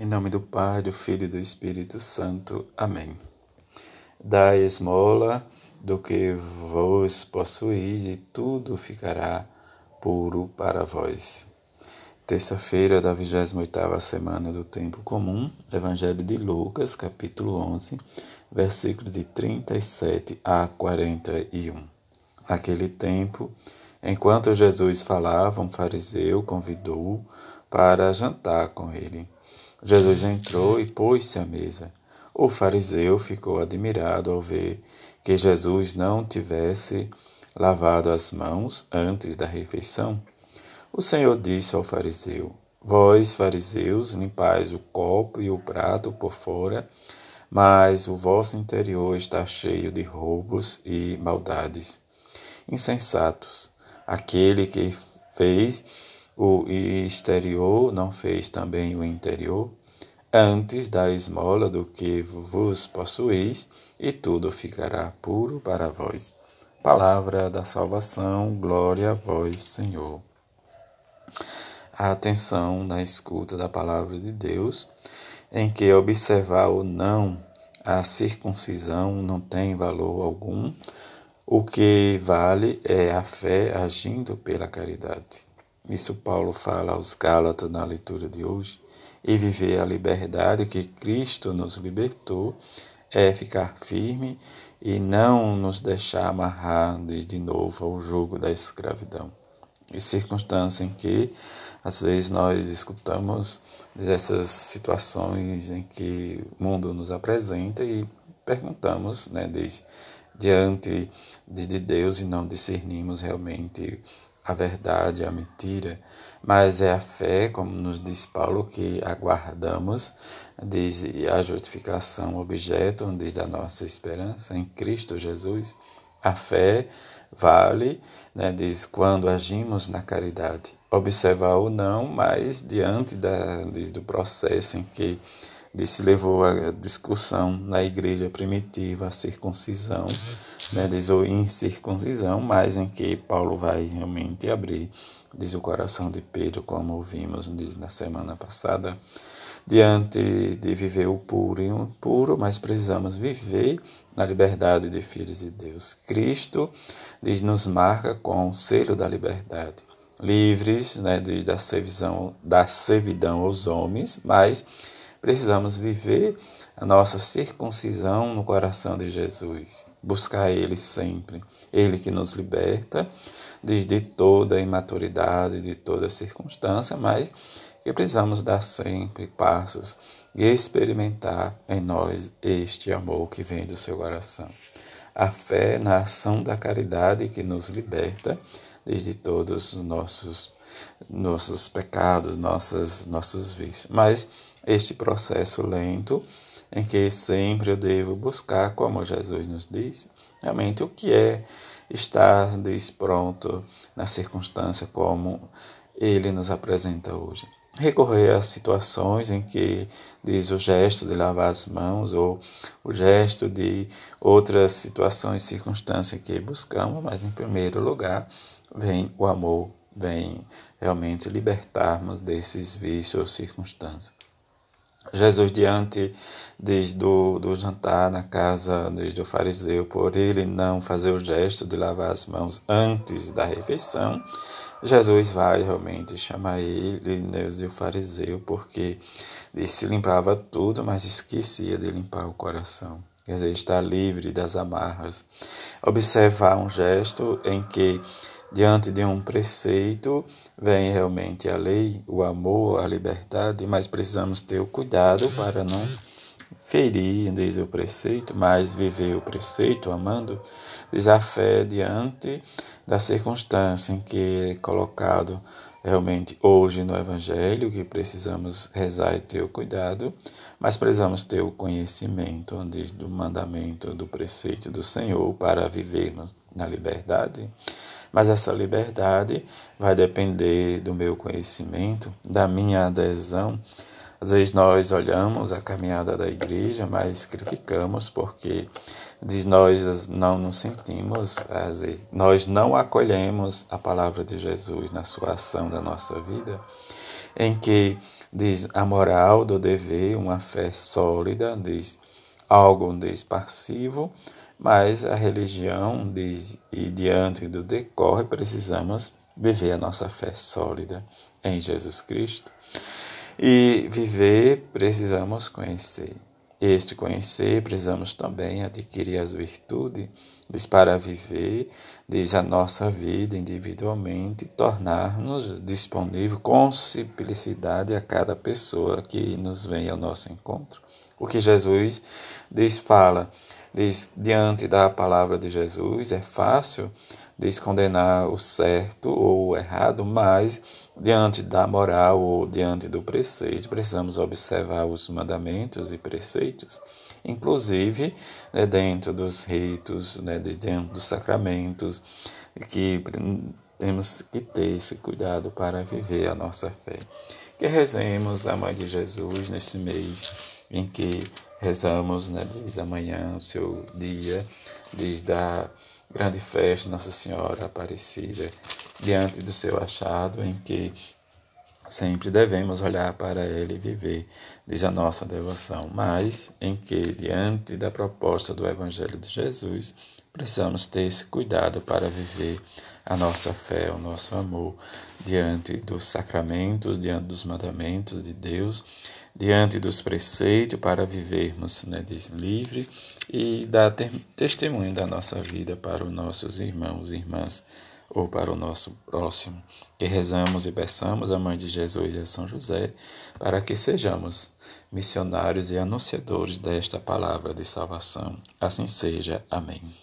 Em nome do Pai, do Filho e do Espírito Santo. Amém. Dai esmola do que vos possuís e tudo ficará puro para vós. Terça-feira da 28ª semana do tempo comum, Evangelho de Lucas, capítulo 11, versículo de 37 a 41. Naquele tempo, enquanto Jesus falava, um fariseu convidou-o para jantar com ele. Jesus entrou e pôs-se à mesa. O fariseu ficou admirado ao ver que Jesus não tivesse lavado as mãos antes da refeição. O Senhor disse ao fariseu: Vós, fariseus, limpais o copo e o prato por fora, mas o vosso interior está cheio de roubos e maldades. Insensatos, aquele que fez o exterior não fez também o interior? Antes da esmola do que vos possuís, e tudo ficará puro para vós. Palavra da salvação, glória a vós, Senhor. A atenção na escuta da palavra de Deus, em que observar ou não a circuncisão não tem valor algum, o que vale é a fé agindo pela caridade. Isso Paulo fala aos Gálatas na leitura de hoje. E viver a liberdade que Cristo nos libertou é ficar firme e não nos deixar amarrar de novo ao jogo da escravidão. E circunstância em que, às vezes, nós escutamos dessas situações em que o mundo nos apresenta e perguntamos, né, desde, diante de Deus e não discernimos realmente a verdade, a mentira, mas é a fé, como nos diz Paulo, que aguardamos desde a justificação, objeto desde a nossa esperança em Cristo Jesus. A fé vale, né, diz, quando agimos na caridade. Observar ou não, mas diante da, do processo em que se levou a discussão na igreja primitiva, a circuncisão, né, diz o incircuncisão, mas em que Paulo vai realmente abrir, diz o coração de Pedro, como ouvimos diz, na semana passada, diante de viver o puro e o puro, mas precisamos viver na liberdade de filhos de Deus. Cristo diz, nos marca com o selo da liberdade, livres né, da, servidão, da servidão aos homens, mas precisamos viver a nossa circuncisão no coração de Jesus, buscar Ele sempre, Ele que nos liberta desde toda imaturidade, de toda circunstância, mas que precisamos dar sempre passos e experimentar em nós este amor que vem do seu coração. A fé na ação da caridade que nos liberta desde todos os nossos nossos pecados, nossas, nossos vícios. Mas este processo lento, em que sempre eu devo buscar, como Jesus nos diz, realmente o que é estar pronto na circunstância como ele nos apresenta hoje. Recorrer a situações em que diz o gesto de lavar as mãos ou o gesto de outras situações, circunstâncias que buscamos, mas em primeiro lugar vem o amor vem realmente libertar-nos desses vícios ou circunstâncias. Jesus, diante desde do, do jantar na casa desde o fariseu, por ele não fazer o gesto de lavar as mãos antes da refeição, Jesus vai realmente chamar ele, Deus e o fariseu, porque ele se limpava tudo, mas esquecia de limpar o coração. Quer dizer, estar livre das amarras. Observar um gesto em que Diante de um preceito, vem realmente a lei, o amor, a liberdade, mas precisamos ter o cuidado para não ferir, diz o preceito, mas viver o preceito amando, diz a fé diante da circunstância em que é colocado realmente hoje no Evangelho, que precisamos rezar e ter o cuidado, mas precisamos ter o conhecimento diz, do mandamento, do preceito do Senhor para vivermos na liberdade. Mas essa liberdade vai depender do meu conhecimento, da minha adesão. Às vezes nós olhamos a caminhada da igreja, mas criticamos porque de nós não nos sentimos, nós não acolhemos a palavra de Jesus na sua ação da nossa vida, em que diz a moral do dever, uma fé sólida, diz algo diz passivo, mas a religião diz e diante do decorre precisamos viver a nossa fé sólida em Jesus Cristo. E viver precisamos conhecer. Este conhecer, precisamos também adquirir as virtudes, diz para viver, diz a nossa vida individualmente, tornar-nos disponível com simplicidade a cada pessoa que nos vem ao nosso encontro. O que Jesus diz, fala, diz, diante da palavra de Jesus, é fácil descondenar o certo ou o errado, mas diante da moral ou diante do preceito, precisamos observar os mandamentos e preceitos, inclusive né, dentro dos ritos, né, dentro dos sacramentos, que temos que ter esse cuidado para viver a nossa fé. Que rezemos a Mãe de Jesus nesse mês em que rezamos né, desde amanhã, o seu dia, desde a grande festa Nossa Senhora Aparecida, diante do seu achado, em que sempre devemos olhar para ele e viver, diz a nossa devoção, mas em que, diante da proposta do Evangelho de Jesus, precisamos ter esse cuidado para viver a nossa fé, o nosso amor, diante dos sacramentos, diante dos mandamentos de Deus, diante dos preceitos, para vivermos né, livre e dar testemunho da nossa vida para os nossos irmãos e irmãs ou para o nosso próximo. Que rezamos e peçamos a Mãe de Jesus e a São José para que sejamos missionários e anunciadores desta palavra de salvação. Assim seja. Amém.